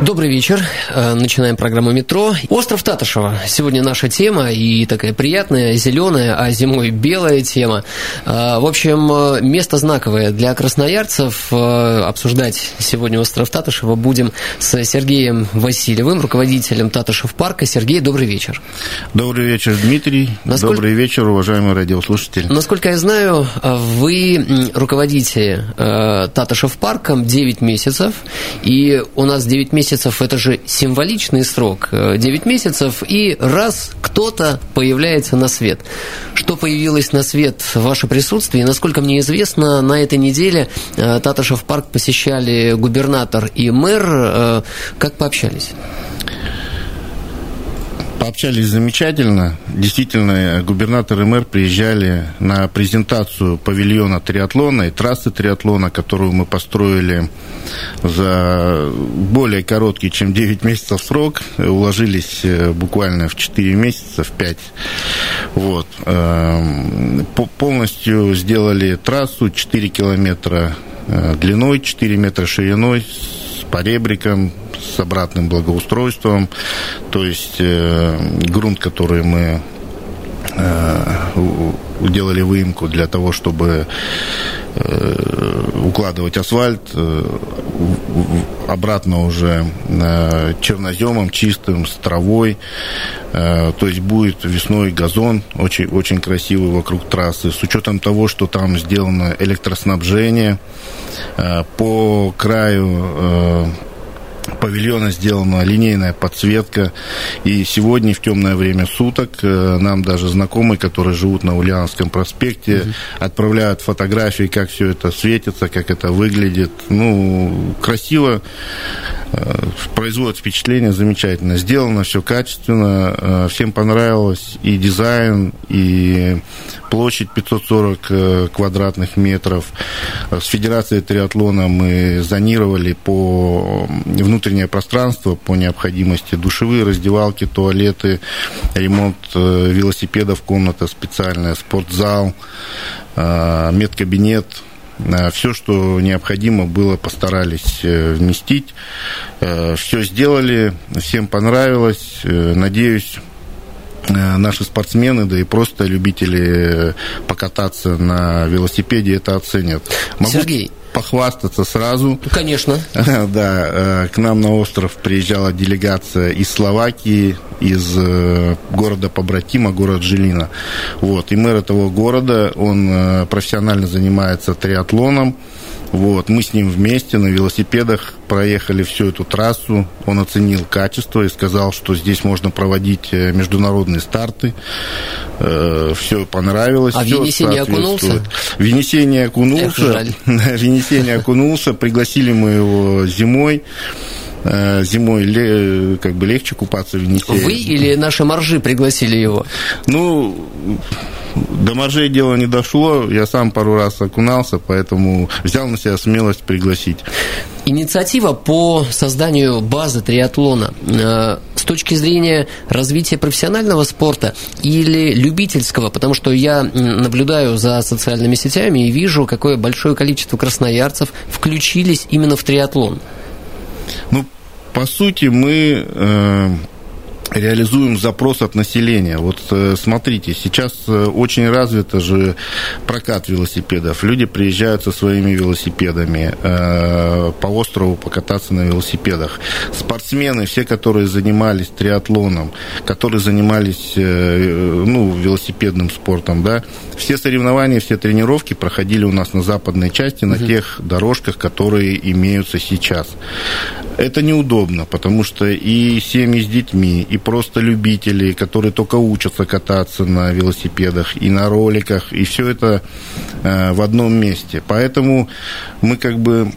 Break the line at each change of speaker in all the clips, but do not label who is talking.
Добрый вечер. Э, начинаем программу «Метро». Остров Татышева. Сегодня наша тема и такая приятная, зеленая, а зимой белая тема. Э, в общем, э, место знаковое для красноярцев. Обсуждать сегодня остров Татышева будем с Сергеем Васильевым, руководителем Татышев парка. Сергей, добрый вечер.
Добрый вечер, Дмитрий. Насколько... Добрый вечер, уважаемый радиослушатель.
Насколько я знаю, вы руководите Татышев парком 9 месяцев, и у нас 9 месяцев месяцев – это же символичный срок. 9 э, месяцев, и раз кто-то появляется на свет. Что появилось на свет в ваше присутствие? Насколько мне известно, на этой неделе э, Таташев парк посещали губернатор и мэр. Э, как пообщались?
Пообщались замечательно. Действительно, губернатор и мэр приезжали на презентацию павильона триатлона и трассы триатлона, которую мы построили за более короткий, чем 9 месяцев срок. Уложились э, буквально в 4 месяца, в 5. Вот. Эм, полностью сделали трассу 4 километра э, длиной, 4 метра шириной, поребриком, с обратным благоустройством. То есть э, грунт, который мы э, делали выемку для того, чтобы укладывать асфальт э, обратно уже э, черноземом, чистым, с травой. Э, то есть будет весной газон очень, очень красивый вокруг трассы. С учетом того, что там сделано электроснабжение, э, по краю э, павильона сделана линейная подсветка. И сегодня в темное время суток э, нам даже знакомые, которые живут на Ульяновском проспекте, угу. отправляют фотографии, как все это светится, как это выглядит. Ну, красиво, производит впечатление замечательно. Сделано все качественно, э, всем понравилось и дизайн, и площадь 540 квадратных метров. С Федерацией триатлона мы зонировали по внутреннее пространство по необходимости, душевые, раздевалки, туалеты, ремонт э, велосипедов, комната специальная, спортзал, э, медкабинет, э, все, что необходимо было, постарались вместить. Все сделали, всем понравилось. Надеюсь, наши спортсмены, да и просто любители покататься на велосипеде это оценят.
Могу... Сергей,
похвастаться сразу.
Ну, конечно.
Да, э, к нам на остров приезжала делегация из Словакии, из э, города Побратима, город Жилина. Вот. И мэр этого города, он э, профессионально занимается триатлоном. Вот, мы с ним вместе на велосипедах проехали всю эту трассу. Он оценил качество и сказал, что здесь можно проводить э, международные старты. Э, все понравилось.
А
все
в Енисене окунулся?
В Енисене окунулся. В Енисене окунулся. Пригласили мы его зимой э, зимой как бы легче купаться в Енисее.
Вы или наши моржи пригласили его?
Ну, до моржей дело не дошло, я сам пару раз окунался, поэтому взял на себя смелость пригласить.
Инициатива по созданию базы триатлона э, с точки зрения развития профессионального спорта или любительского, потому что я наблюдаю за социальными сетями и вижу, какое большое количество красноярцев включились именно в триатлон.
Ну, по сути, мы э, реализуем запрос от населения. Вот э, смотрите, сейчас э, очень развито же прокат велосипедов. Люди приезжают со своими велосипедами э, по острову покататься на велосипедах. Спортсмены, все, которые занимались триатлоном, которые занимались ну, велосипедным спортом, да, все соревнования, все тренировки проходили у нас на западной части, на угу. тех дорожках, которые имеются сейчас. Это неудобно, потому что и семьи с детьми, и просто любители, которые только учатся кататься на велосипедах и на роликах, и все это э, в одном месте. Поэтому мы как бы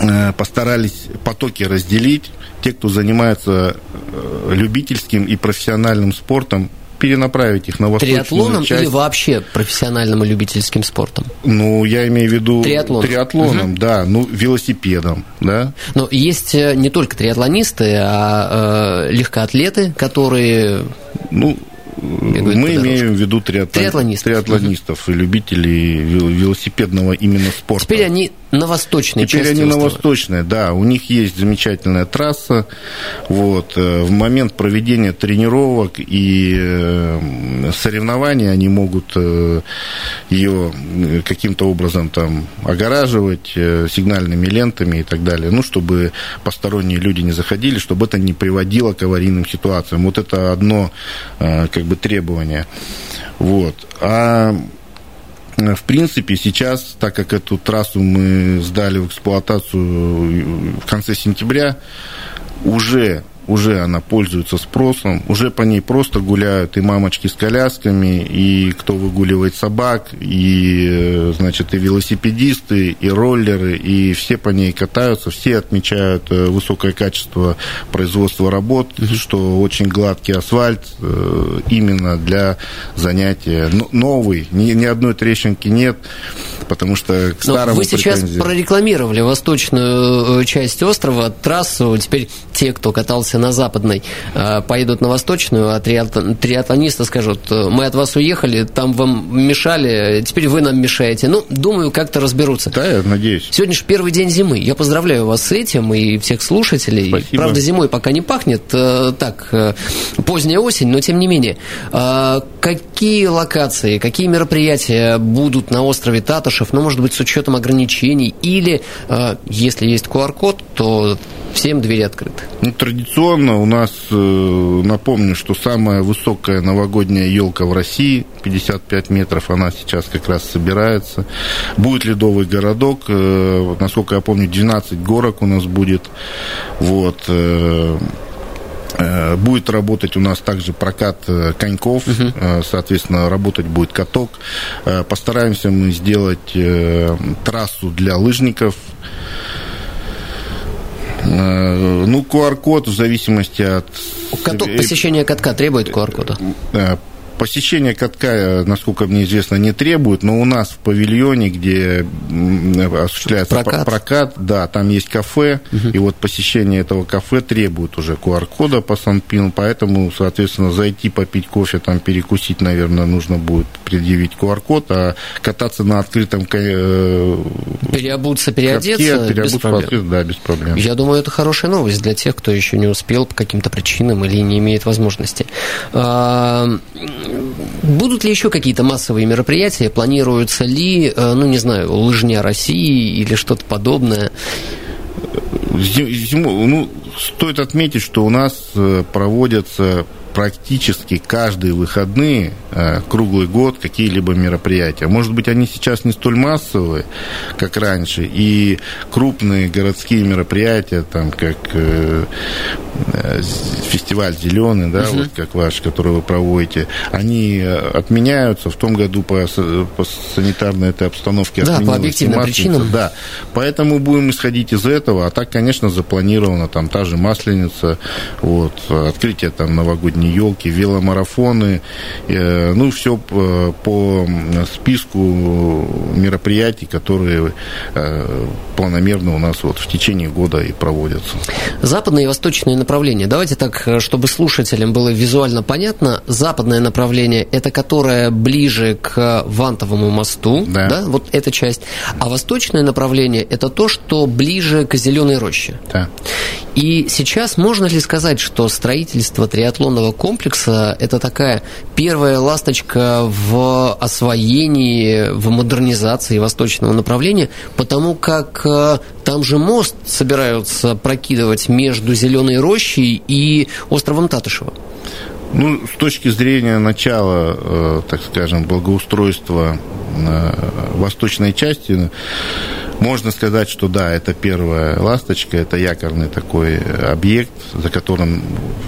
э, постарались потоки разделить. Те, кто занимается э, любительским и профессиональным спортом, перенаправить их на восточную
Триатлоном
часть.
или вообще профессиональным и любительским спортом?
Ну, я имею в виду
Триатлон.
триатлоном, да, ну, велосипедом, да.
Но есть э, не только триатлонисты, а э, легкоатлеты, которые
Ну, мы имеем в виду триатлон-
Триатлонистов.
триатлонистов и любителей вел- велосипедного именно спорта.
теперь они на восточной
Теперь
части
они на
острова.
восточной, да. У них есть замечательная трасса. Вот. э, В момент проведения тренировок и э, соревнований они могут э, ее каким-то образом там огораживать сигнальными лентами и так далее. Ну, чтобы посторонние люди не заходили, чтобы это не приводило к аварийным ситуациям. Вот это одно как бы требование. Вот. А в принципе, сейчас, так как эту трассу мы сдали в эксплуатацию в конце сентября, уже уже она пользуется спросом, уже по ней просто гуляют и мамочки с колясками, и кто выгуливает собак, и, э, значит, и велосипедисты, и роллеры, и все по ней катаются, все отмечают э, высокое качество производства работ, что очень гладкий асфальт э, именно для занятия. Но- Новый, ни, ни одной трещинки нет, потому что к
Но
старому
вы сейчас
претензий-
прорекламировали восточную часть острова, трассу. Теперь те, кто катался на западной, э, поедут на восточную, а триатлон- триатлонисты скажут, э, мы от вас уехали, там вам мешали, теперь вы нам мешаете. Ну, думаю, как-то разберутся.
Да, я надеюсь.
Сегодня же первый день зимы. Я поздравляю вас с этим и всех слушателей.
Спасибо.
Правда, зимой пока не пахнет. э, Так, поздняя осень, но тем не менее. А Какие локации, какие мероприятия будут на острове Татушев, ну, может быть, с учетом ограничений, или, если есть QR-код, то всем двери открыты.
Ну, традиционно у нас, э, напомню, что самая высокая новогодняя елка в России, 55 метров, она сейчас как раз собирается. Будет ледовый городок, э, насколько я помню, 12 горок у нас будет. Вот. э, Будет работать у нас также прокат коньков, э, соответственно, работать будет каток. Постараемся мы сделать трассу для лыжников, Ну, QR-код в зависимости от...
Каток, посещение катка требует QR-кода?
Э, Посещение катка, э, насколько мне известно, не требует, но у нас в павильоне, где м, осуществляется
Прокат.
прокат, да, там есть кафе, и вот посещение этого кафе требует уже QR-кода по Санпину, поэтому, соответственно, зайти попить кофе, там перекусить, наверное, нужно будет предъявить QR-код, а кататься на открытом э,
Переобуться,
катке,
переодеться без
переобуться,
проблем.
да, без проблем.
Я думаю, это хорошая новость для тех, кто еще не успел по каким-то причинам или не имеет возможности. Будут ли еще какие-то массовые мероприятия? Планируются ли, э, ну, не знаю, лыжня России или что-то подобное?
Зи- зимой, ну, стоит отметить, что у нас э, проводятся практически каждые выходные, э, круглый год, какие-либо мероприятия. Может быть, они сейчас не столь массовые, как раньше, и крупные городские мероприятия, там, как э, э, фестиваль «Зеленый», да, вот как ваш, который вы проводите, они отменяются в том году по, по санитарной этой обстановке.
Да, по объективным причинам.
Да, поэтому будем исходить из этого. А так, конечно, запланировано там та же масленица, вот, открытие там новогодней елки, веломарафоны, э, ну, все по, по списку мероприятий, которые э, планомерно у нас вот в течение года и проводятся.
Западное и восточное направление. Давайте так, э, чтобы слушателям было визуально понятно. Западное направление – это которое ближе к Вантовому мосту,
Да.
вот эта часть. А восточное направление – это то, что ближе к Зеленой роще.
Да.
И сейчас можно ли сказать, что строительство триатлонного комплекса – это такая первая ласточка в освоении, в модернизации восточного направления, потому как э, там же мост собираются прокидывать между Зеленой рощей и островом Татышева.
Ну, с точки зрения начала, э, так скажем, благоустройства э, восточной части, Можно сказать, что да, это первая ласточка, это якорный такой объект, за которым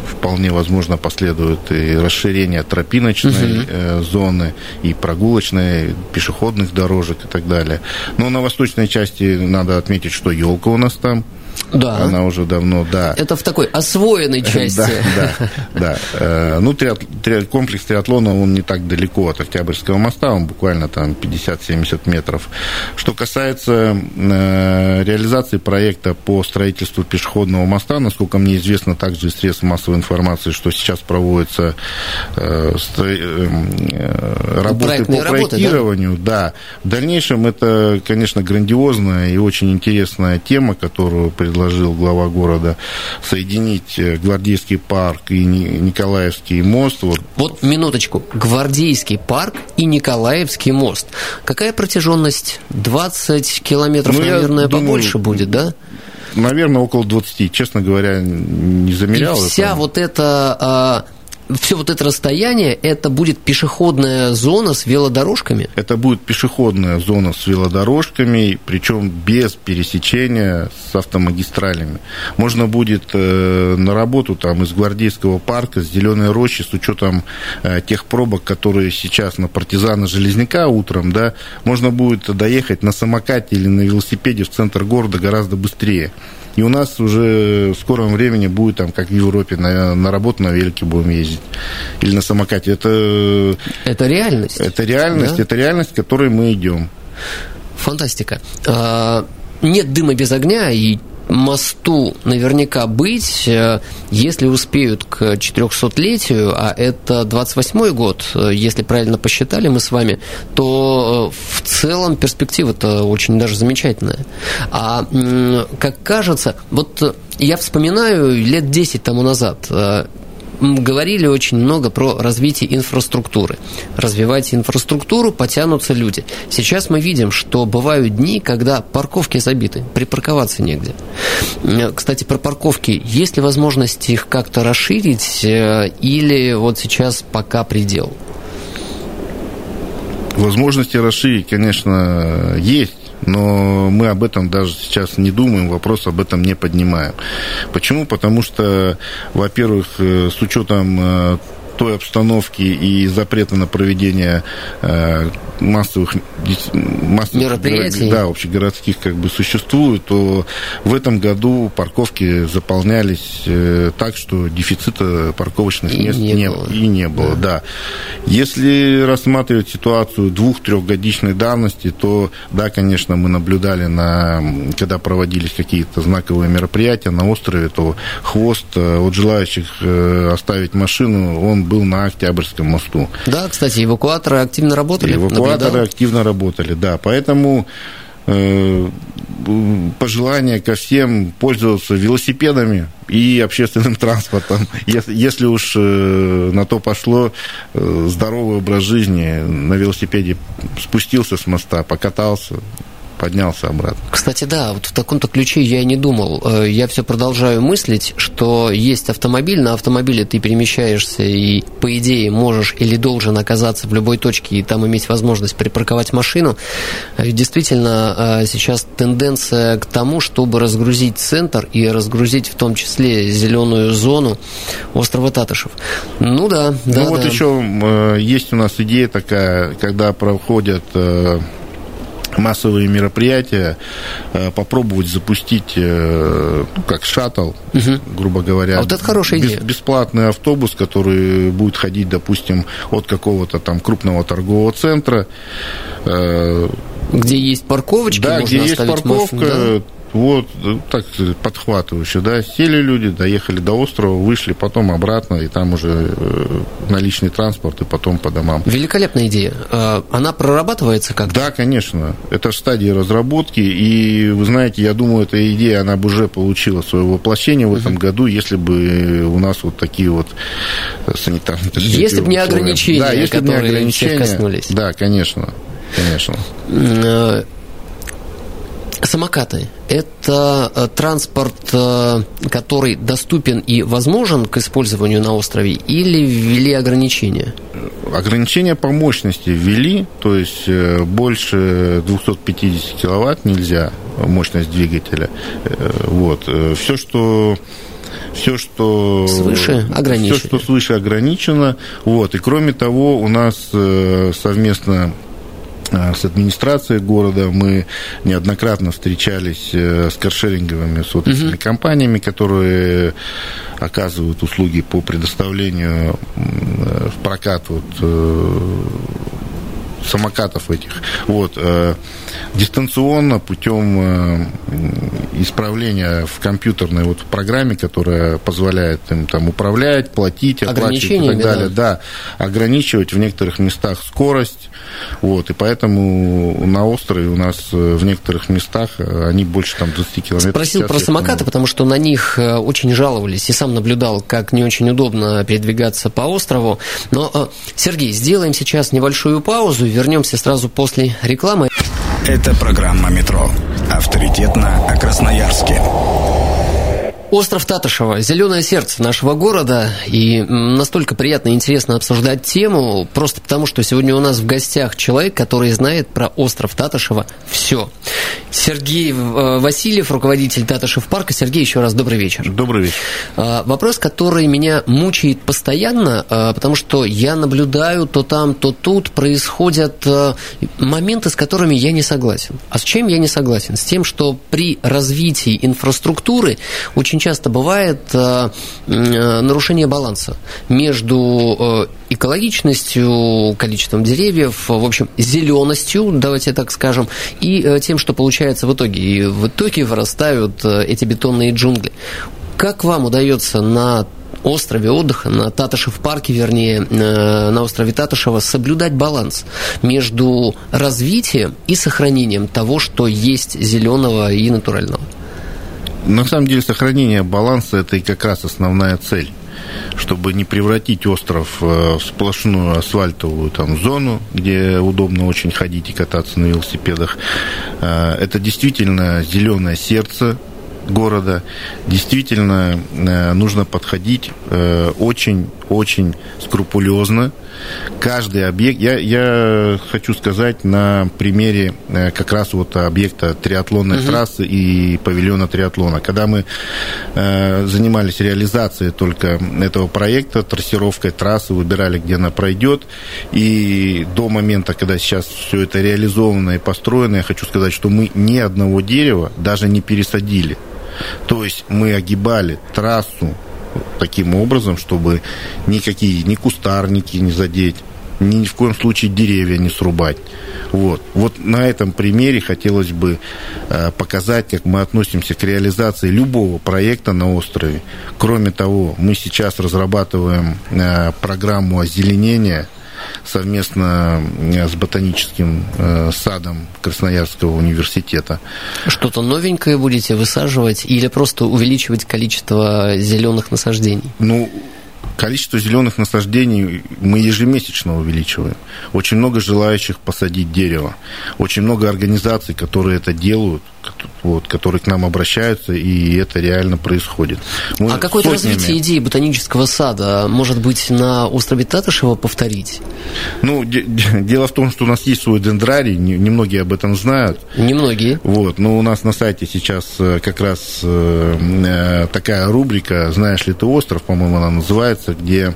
вполне возможно последует и расширение тропиночной угу. зоны, и прогулочной, пешеходных дорожек и так далее. Но на восточной части надо отметить, что елка у нас там
да.
Она уже давно, да.
Это в такой освоенной части.
Да, да, да. Э, ну, комплекс триатлона, он не так далеко от Октябрьского моста, он буквально там 50-70 метров. Что касается э, реализации проекта по строительству пешеходного моста, насколько мне известно, также из средств массовой информации, что сейчас проводятся э, работы по проектированию. да? В дальнейшем это, конечно, грандиозная и очень интересная тема, которую предложил глава города соединить э, Гвардейский парк и Николаевский мост.
Вот, вот минуточку. Гвардейский парк и Николаевский мост. Какая протяженность? 20 километров, ну, наверное, думаю, побольше будет, да?
Наверное, около 20. Честно говоря, не замерял.
И вся это. вот эта а, все вот это расстояние, это будет пешеходная зона с велодорожками?
Это будет пешеходная зона с велодорожками, причем без пересечения с автомагистралями. Можно будет э, на работу там из Гвардейского парка, с Зеленой рощи, с учетом э, тех пробок, которые сейчас на партизана Железняка утром, да, можно будет доехать на самокате или на велосипеде в центр города гораздо быстрее. И у нас уже в скором времени будет, там, как в Европе, на, на работу на велике будем ездить. Или на самокате. Это,
это реальность.
Это реальность, да? это реальность, к которой мы идем.
Фантастика. А, нет дыма без огня, и мосту наверняка быть, э, если успеют к 400-летию, а это 28-й год, э, если правильно посчитали мы с вами, то э, в целом перспектива-то очень даже замечательная. А как кажется, вот я вспоминаю лет 10 тому назад, говорили очень много про развитие инфраструктуры. Развивайте инфраструктуру, потянутся люди. Сейчас мы видим, что бывают дни, когда парковки забиты, припарковаться негде. Кстати, про парковки. Есть ли возможность их как-то расширить э, или вот сейчас пока предел?
Возможности расширить, конечно, есть но мы об этом даже сейчас не думаем, вопрос об этом не поднимаем. Почему? Потому что, во-первых, э, с учетом э, той обстановки и запрета на проведение э, массовых,
массовых мероприятий,
да, общегородских как бы существует, то в этом году парковки заполнялись э, так, что дефицита парковочных и мест не, не было. и не было, да. да. Если рассматривать ситуацию двух-трехгодичной давности, то да, конечно, мы наблюдали на, когда проводились какие-то знаковые мероприятия на острове, то хвост э, от желающих э, оставить машину, он был на Октябрьском мосту.
Да, кстати, эвакуаторы активно работали.
Эвакуаторы наблюдал. активно работали, да. Поэтому э, пожелание ко всем пользоваться велосипедами и общественным транспортом. Если, если уж э, на то пошло, э, здоровый образ жизни на велосипеде спустился с моста, покатался, поднялся обратно.
Кстати, да, вот в таком-то ключе я и не думал. Э, я все продолжаю мыслить, что есть автомобиль, на автомобиле ты перемещаешься и, по идее, можешь или должен оказаться в любой точке и там иметь возможность припарковать машину. Э, действительно, э, сейчас тенденция к тому, чтобы разгрузить центр и разгрузить в том числе зеленую зону острова Татышев. Ну да, да.
Ну вот
да.
еще есть у нас идея такая, когда проходят массовые мероприятия, э, попробовать запустить э, ну, как шаттл, угу. грубо говоря.
А вот это хорошая идея.
Бесплатный автобус, который будет ходить, допустим, от какого-то там крупного торгового центра.
Э, где есть парковочки,
да, где есть парковка, машину, да? Вот, так подхватывающе, да, сели люди, доехали до острова, вышли потом обратно, и там уже э, наличный транспорт, и потом по домам.
Великолепная идея. А, она прорабатывается как-то?
Да, конечно. Это в стадии разработки, и, вы знаете, я думаю, эта идея, она бы уже получила свое воплощение в этом году, если бы у нас вот такие вот санитарные...
Если бы не ограничения, да, если которые не ограничения, коснулись.
Да, конечно, конечно. Э,
Самокаты – это э, транспорт, э, который доступен и возможен к использованию на острове, или ввели ограничения?
ограничения по мощности ввели, то есть э, больше 250 киловатт нельзя мощность двигателя. Вот. Все, что все, что
свыше ограничено.
Все, что свыше ограничено. Вот. И кроме того, у нас совместно с администрацией города. Мы неоднократно встречались э, с каршеринговыми сотовыми uh компаниями, которые оказывают услуги по предоставлению в прокат вот, э, самокатов этих. Вот, э, дистанционно путем э, исправления в компьютерной вот программе, которая позволяет им там управлять, платить, оплачивать и так далее. Да. да, ограничивать в некоторых местах скорость. Вот, и поэтому на острове у нас э, в некоторых местах они больше там 20 километров.
Спросил про самокаты, потому что на них очень жаловались, и сам наблюдал, как не очень удобно передвигаться по острову. Но, Сергей, сделаем сейчас небольшую паузу, вернемся сразу после рекламы.
Это программа «Метро». Авторитетно о Красноярске.
Остров Татышева, зеленое сердце нашего города, и настолько приятно и интересно обсуждать тему, просто потому, что сегодня у нас в гостях человек, который знает про остров Татышева все. Сергей э, Васильев, руководитель Татышев парка. Сергей, еще раз добрый вечер.
Добрый вечер.
А, вопрос, который меня мучает постоянно, а, потому что я наблюдаю то там, то тут происходят э, моменты, с которыми я не согласен. А с чем я не согласен? С тем, что при развитии инфраструктуры очень очень часто бывает э, э, нарушение баланса между э, экологичностью, количеством деревьев, в общем, зеленостью, давайте так скажем, и тем, что получается в итоге. И в итоге вырастают эти бетонные джунгли. Как вам удается на острове отдыха, на Татышев парке, вернее, на острове Татышева, соблюдать баланс между развитием и сохранением того, что есть зеленого и натурального?
На самом деле сохранение баланса – это и как раз основная цель чтобы не превратить остров э, в сплошную асфальтовую там, зону, где удобно очень ходить и кататься на велосипедах. Э, это действительно зеленое сердце города. Действительно э, нужно подходить очень-очень скрупулезно каждый объект, я, я хочу сказать на примере э, как раз вот объекта триатлонной угу. трассы и павильона триатлона. Когда мы э, занимались реализацией только этого проекта, трассировкой трассы, выбирали, где она пройдет, и до момента, когда сейчас все это реализовано и построено, я хочу сказать, что мы ни одного дерева даже не пересадили. То есть мы огибали трассу таким образом, чтобы никакие ни кустарники не задеть, ни в коем случае деревья не срубать. Вот. вот на этом примере хотелось бы э, показать, как мы относимся к реализации любого проекта на острове. Кроме того, мы сейчас разрабатываем э, программу озеленения – совместно э, с ботаническим э, садом Красноярского университета.
Что-то новенькое будете высаживать или просто увеличивать количество зеленых насаждений?
Ну, Количество зеленых насаждений мы ежемесячно увеличиваем. Очень много желающих посадить дерево. Очень много организаций, которые это делают, вот, которые к нам обращаются, и это реально происходит.
Мы а какое-то сотнями... развитие идеи ботанического сада, может быть, на острове Татышева повторить?
Ну, де- дело в том, что у нас есть свой дендрарий, немногие об этом знают.
Немногие.
Вот, но у нас на сайте сейчас э, как раз э, э, такая рубрика «Знаешь ли ты остров», по-моему, она называется, где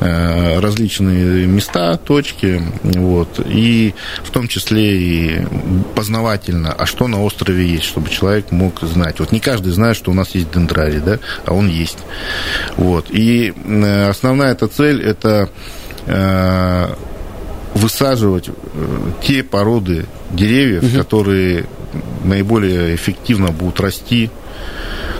э, различные места, точки, вот, и в том числе и познавательно, а что на острове есть, чтобы человек мог знать. Вот не каждый знает, что у нас есть дендрарий, да, а он есть. Вот. И э, основная эта цель – это э, высаживать те породы деревьев, угу. которые наиболее эффективно будут расти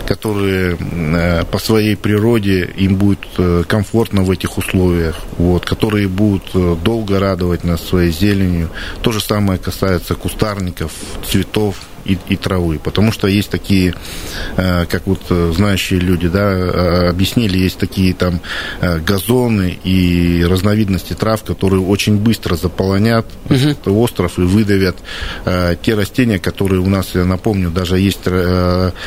которые э, по своей природе им будет э, комфортно в этих условиях, вот, которые будут э, долго радовать нас своей зеленью. То же самое касается кустарников, цветов, и, и травы. Потому что есть такие, как вот знающие люди, да, объяснили, есть такие там газоны и разновидности трав, которые очень быстро заполонят угу. остров и выдавят те растения, которые у нас, я напомню, даже есть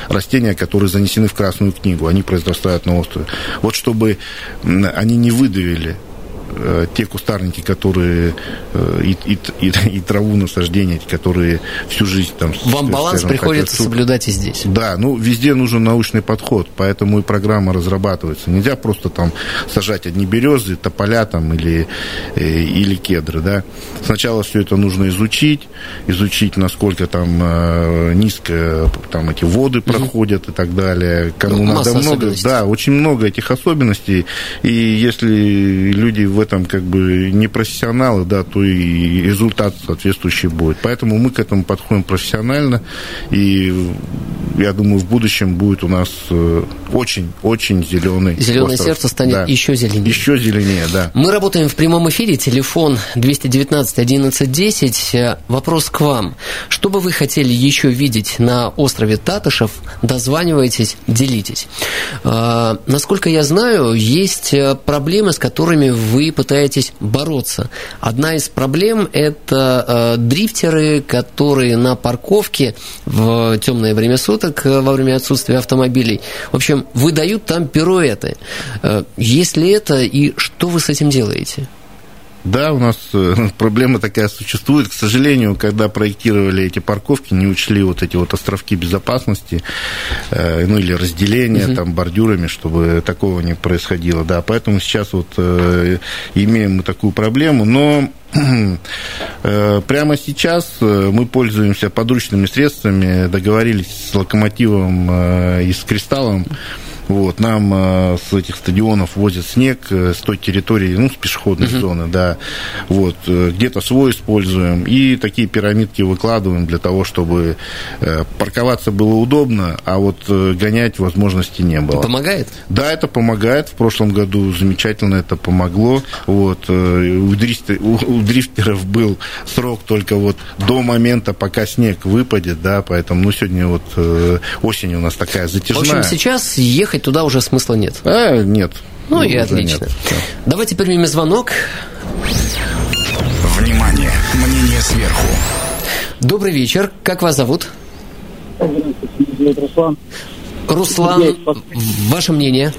растения, которые занесены в Красную книгу, они произрастают на острове. Вот чтобы они не выдавили э, те кустарники, которые э, и, и, и, и траву насаждения, которые всю жизнь там...
Вам баланс приходится хотят, соблюдать и здесь.
Да, ну везде нужен научный подход, поэтому и программа разрабатывается. Нельзя просто там сажать одни березы, тополя там или, э, или кедры, да. Сначала все это нужно изучить, изучить, насколько там э, низко там эти воды проходят и так далее. Кому ну, надо много, да, очень много этих особенностей. И если люди в этом как бы не профессионалы, да, то и результат соответствующий будет. Поэтому мы к этому подходим профессионально, и я думаю, в будущем будет у нас очень-очень э, зеленый
Зеленое остров. сердце станет да. еще зеленее.
Еще зеленее, да.
Мы работаем в прямом эфире, телефон 219 11 10. Вопрос к вам. Что бы вы хотели еще видеть на острове Татышев? Дозванивайтесь, делитесь. А, насколько я знаю, есть э, проблемы, с которыми вы пытаетесь бороться. Одна из проблем – это э, дрифтеры, которые на парковке в темное время суток, э, во время отсутствия автомобилей, в общем, выдают там пируэты. Есть ли это и что вы с этим делаете?
Да, у нас э, проблема такая существует. К сожалению, когда проектировали эти парковки, не учли вот эти вот островки безопасности, э, ну или разделения угу. там бордюрами, чтобы такого не происходило. Да, поэтому сейчас вот э, имеем мы такую проблему, но Прямо сейчас мы пользуемся подручными средствами, договорились с локомотивом и с кристаллом вот, нам э, с этих стадионов возят снег э, с той территории, ну, с пешеходной uh-huh. зоны, да. Вот, э, где-то свой используем. И такие пирамидки выкладываем для того, чтобы парковаться было удобно, а вот гонять возможности не было.
Помогает?
Да, это помогает. В прошлом году замечательно это помогло. Вот, у, дрифтер, у дрифтеров был срок только вот до момента, пока снег выпадет, да, поэтому, ну, сегодня вот осень у нас такая затяжная. В
общем, сейчас ехать ехать туда уже смысла нет.
А, нет.
Ну, ну и отлично. Нет. Давайте примем звонок.
Внимание! Мнение сверху.
Добрый вечер. Как вас зовут?
Руслан.
Руслан, ваше мнение?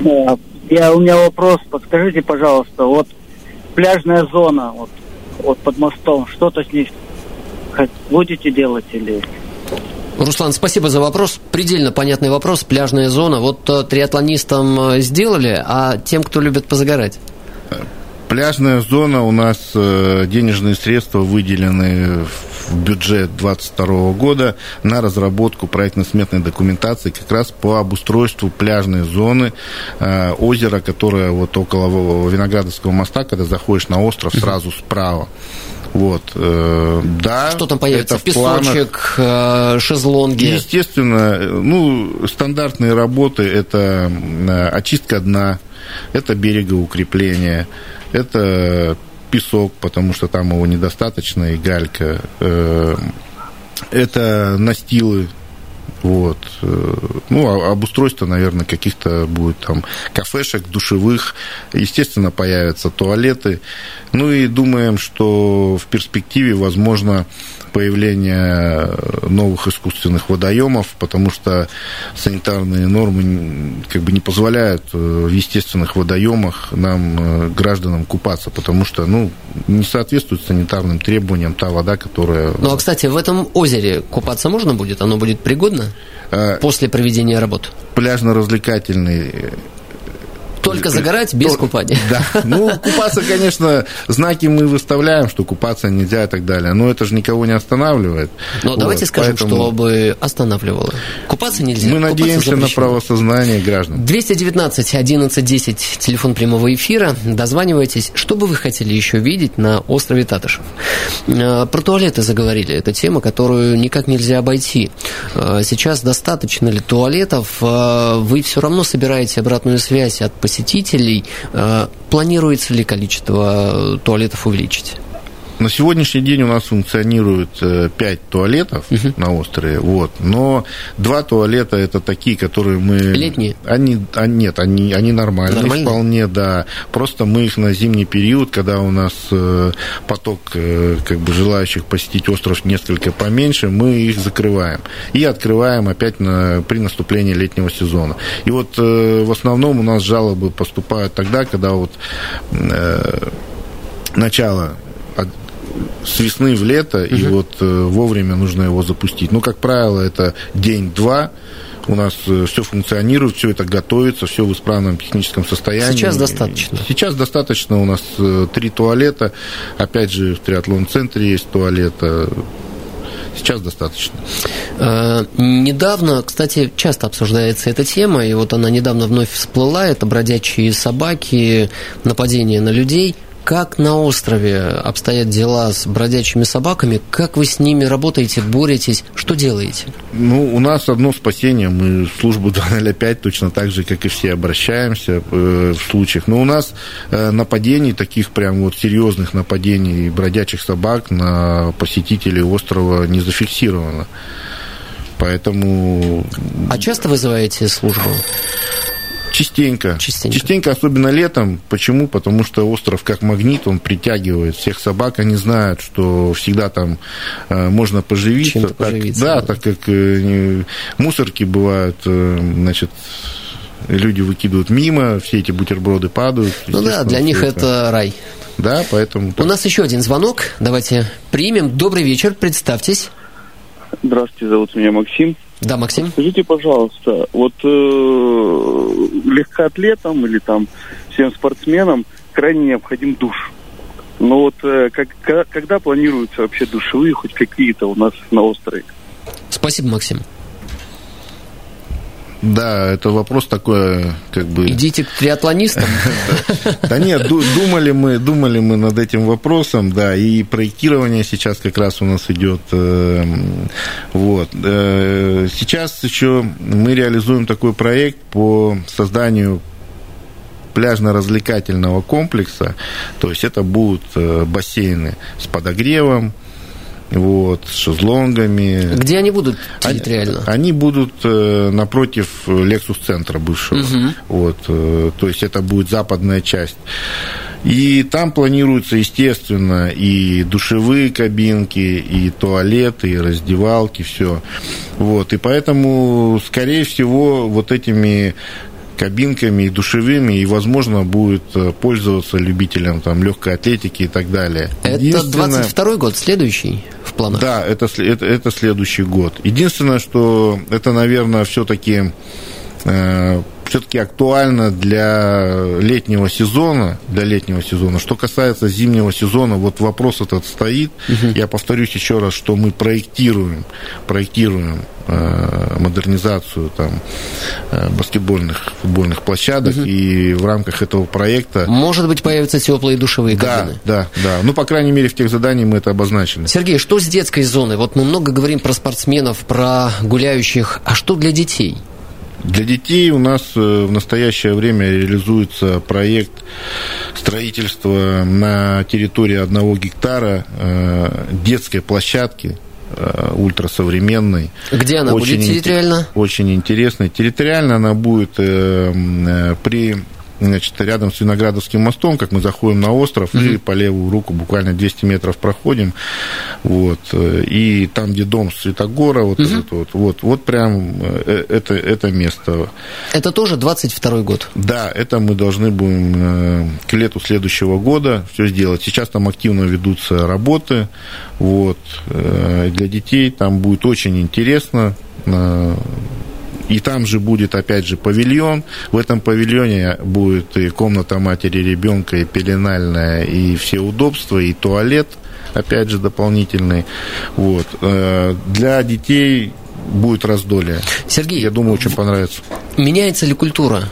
Э, я, у меня вопрос. Подскажите, пожалуйста, вот пляжная зона вот, вот под мостом, что-то с ней будете делать или
Руслан, спасибо за вопрос. Предельно понятный вопрос. Пляжная зона. Вот э, триатлонистам э, сделали, а тем, кто любит позагорать?
Пляжная зона у нас э, денежные средства выделены в бюджет 2022 года на разработку проектно-сметной документации как раз по обустройству пляжной зоны озера, которое вот около Виноградовского моста, когда заходишь на остров, сразу справа. Вот, э, да.
Что там появится? Это Песочек, планах... Э, шезлонги?
Естественно, ну, стандартные работы – это э, очистка дна, это берегоукрепление, это песок, потому что там его недостаточно, и галька. Это настилы вот. Э, ну, а обустройство, наверное, каких-то будет там кафешек, душевых. Естественно, появятся туалеты. Ну и думаем, что в перспективе, возможно, появление новых искусственных водоемов, потому что санитарные нормы как бы не позволяют э, в естественных водоемах нам, э, гражданам, купаться, потому что ну, не соответствует санитарным требованиям та вода, которая...
Ну, а, кстати, в этом озере купаться можно будет? Оно будет пригодно. После проведения работ?
Пляжно-развлекательный
только загорать без купания.
Да. Ну, купаться, конечно, знаки мы выставляем, что купаться нельзя и так далее. Но это же никого не останавливает.
Но вот, давайте скажем, поэтому... чтобы останавливало. Купаться нельзя.
Мы надеемся на правосознание граждан.
219 11 10, телефон прямого эфира. Дозванивайтесь. Что бы вы хотели еще видеть на острове Татышев? Э, про туалеты заговорили. Это тема, которую никак нельзя обойти. Э, сейчас достаточно ли туалетов? Э, вы все равно собираете обратную связь от посетителей посетителей. Э, планируется ли количество туалетов увеличить?
На сегодняшний день у нас функционирует э, пять туалетов угу. на острове, вот, но два туалета это такие, которые мы...
Летние?
Они, они нет, они, они нормальные, нормальные вполне, да. Просто мы их на зимний период, когда у нас э, поток э, как бы желающих посетить остров несколько поменьше, мы их закрываем и открываем опять на, при наступлении летнего сезона. И вот в основном у нас жалобы поступают тогда, когда вот э, начало с весны в лето, угу. и вот э, вовремя нужно его запустить. Ну, как правило, это день-два, у нас э, все функционирует, все это готовится, все в исправном техническом состоянии.
Сейчас достаточно.
Сейчас достаточно. У нас э, три туалета. Опять же, в триатлон-центре есть туалет. Сейчас достаточно.
Недавно, кстати, часто обсуждается эта тема, и вот она недавно вновь всплыла, это бродячие собаки, нападения на людей – как на острове обстоят дела с бродячими собаками? Как вы с ними работаете, боретесь? Что делаете?
Ну, у нас одно спасение. Мы в службу 205 точно так же, как и все, обращаемся э, в случаях. Но у нас э, нападений, таких прям вот серьезных нападений бродячих собак на посетителей острова не зафиксировано. Поэтому...
А часто вызываете службу?
Частенько. Частенько. Частенько, особенно летом. Почему? Потому что остров как магнит, он притягивает всех собак. Они знают, что всегда там э, можно поживиться. Так, поживиться да, да, так как э, мусорки бывают, э, значит, люди выкидывают мимо, все эти бутерброды падают.
Ну да, для них это, это рай.
Да, поэтому...
У нас еще один звонок. Давайте примем. Добрый вечер, представьтесь.
Здравствуйте, зовут меня Максим.
Да, Максим.
Скажите, пожалуйста, вот э, легкоатлетам или там всем спортсменам крайне необходим душ. Но вот э, как, когда планируются вообще душевые хоть какие-то у нас на острове?
Спасибо, Максим.
Да, это вопрос такой, как бы...
Идите к триатлонистам.
Да нет, думали мы, думали мы над этим вопросом, да, и проектирование сейчас как раз у нас идет. Э, вот. Э, сейчас еще мы реализуем такой проект по созданию пляжно-развлекательного комплекса, то есть это будут э, бассейны с подогревом, вот, с шезлонгами.
Где они будут территориально?
Они, они будут э, напротив Лексус-центра бывшего. Угу. Вот, э, то есть это будет западная часть. И там планируются, естественно, и душевые кабинки, и туалеты, и раздевалки, все. Вот, и поэтому, скорее всего, вот этими кабинками и душевыми, и, возможно, будет э, пользоваться любителям там, легкой атлетики и так далее.
Это 22 год, следующий в планах?
Да, это, это, это следующий год. Единственное, что это, наверное, все-таки э, все-таки актуально для летнего сезона, для летнего сезона. Что касается зимнего сезона, вот вопрос этот стоит. Угу. Я повторюсь еще раз, что мы проектируем, проектируем э, модернизацию там э, баскетбольных, футбольных площадок, угу. и в рамках этого проекта...
Может быть, появятся теплые душевые
кабины? Да, да, да. Ну, по крайней мере, в тех заданиях мы это обозначили.
Сергей, что с детской зоной? Вот мы много говорим про спортсменов, про гуляющих, а что для детей?
Для детей у нас э, в настоящее время реализуется проект строительства на территории одного гектара э, детской площадки э, ультрасовременной.
Где она очень будет территориально?
Очень интересной. Территориально она будет при значит, рядом с Виноградовским мостом, как мы заходим на остров, mm-hmm. и по левую руку буквально 200 метров проходим, вот, и там, где дом Светогора, вот mm-hmm. этот вот, вот, вот прям э, это, это место.
Это тоже 22 год?
Да, это мы должны будем э, к лету следующего года все сделать. Сейчас там активно ведутся работы, вот, э, для детей там будет очень интересно, и там же будет, опять же, павильон. В этом павильоне будет и комната матери ребенка, и пеленальная, и все удобства, и туалет, опять же, дополнительный. Вот. Э, для детей будет раздолье.
Сергей,
я думаю, очень понравится.
Меняется ли культура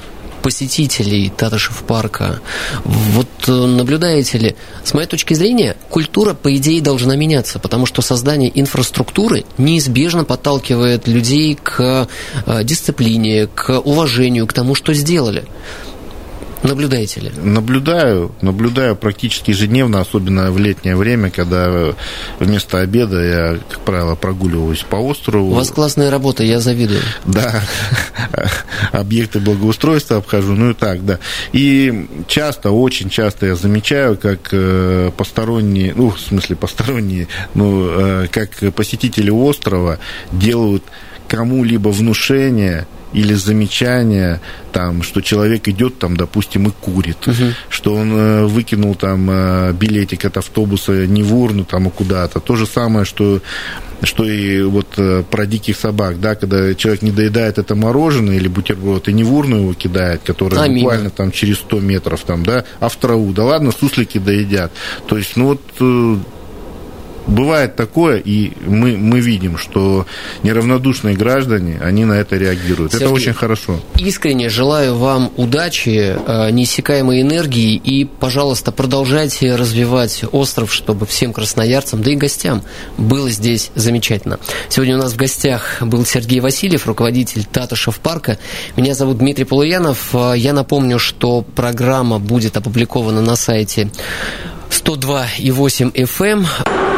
посетителей Татышев парка. Вот э, наблюдаете ли, с моей точки зрения, культура, по идее, должна меняться, потому что создание инфраструктуры неизбежно подталкивает людей к э, дисциплине, к уважению, к тому, что сделали. Наблюдаете ли?
Наблюдаю, наблюдаю практически ежедневно, особенно в летнее время, когда вместо обеда я, как правило, прогуливаюсь по острову.
У вас классная работа, я завидую.
Да, объекты благоустройства обхожу, ну и так, да. И часто, очень часто я замечаю, как э, посторонние, ну, в смысле посторонние, ну, э, как посетители острова делают кому-либо внушение или замечание, там, что человек идет, там, допустим, и курит, угу. что он э, выкинул там э, билетик от автобуса не в урну, там, а куда-то. То же самое, что что и вот э, про диких собак, да, когда человек не доедает это мороженое или бутерброд и не в урну его кидает, который а буквально мимо. там через 100 метров там, да, а в траву, да ладно, суслики доедят. То есть, ну вот бывает такое, и мы, мы видим, что неравнодушные граждане, они на это реагируют. Сергей, это очень хорошо.
Искренне желаю вам удачи, э, неиссякаемой энергии, и, пожалуйста, продолжайте развивать остров, чтобы всем красноярцам, да и гостям было здесь замечательно. Сегодня у нас в гостях был Сергей Васильев, руководитель Татышев парка. Меня зовут Дмитрий Полуянов. Э, я напомню, что программа будет опубликована на сайте 102,8 FM.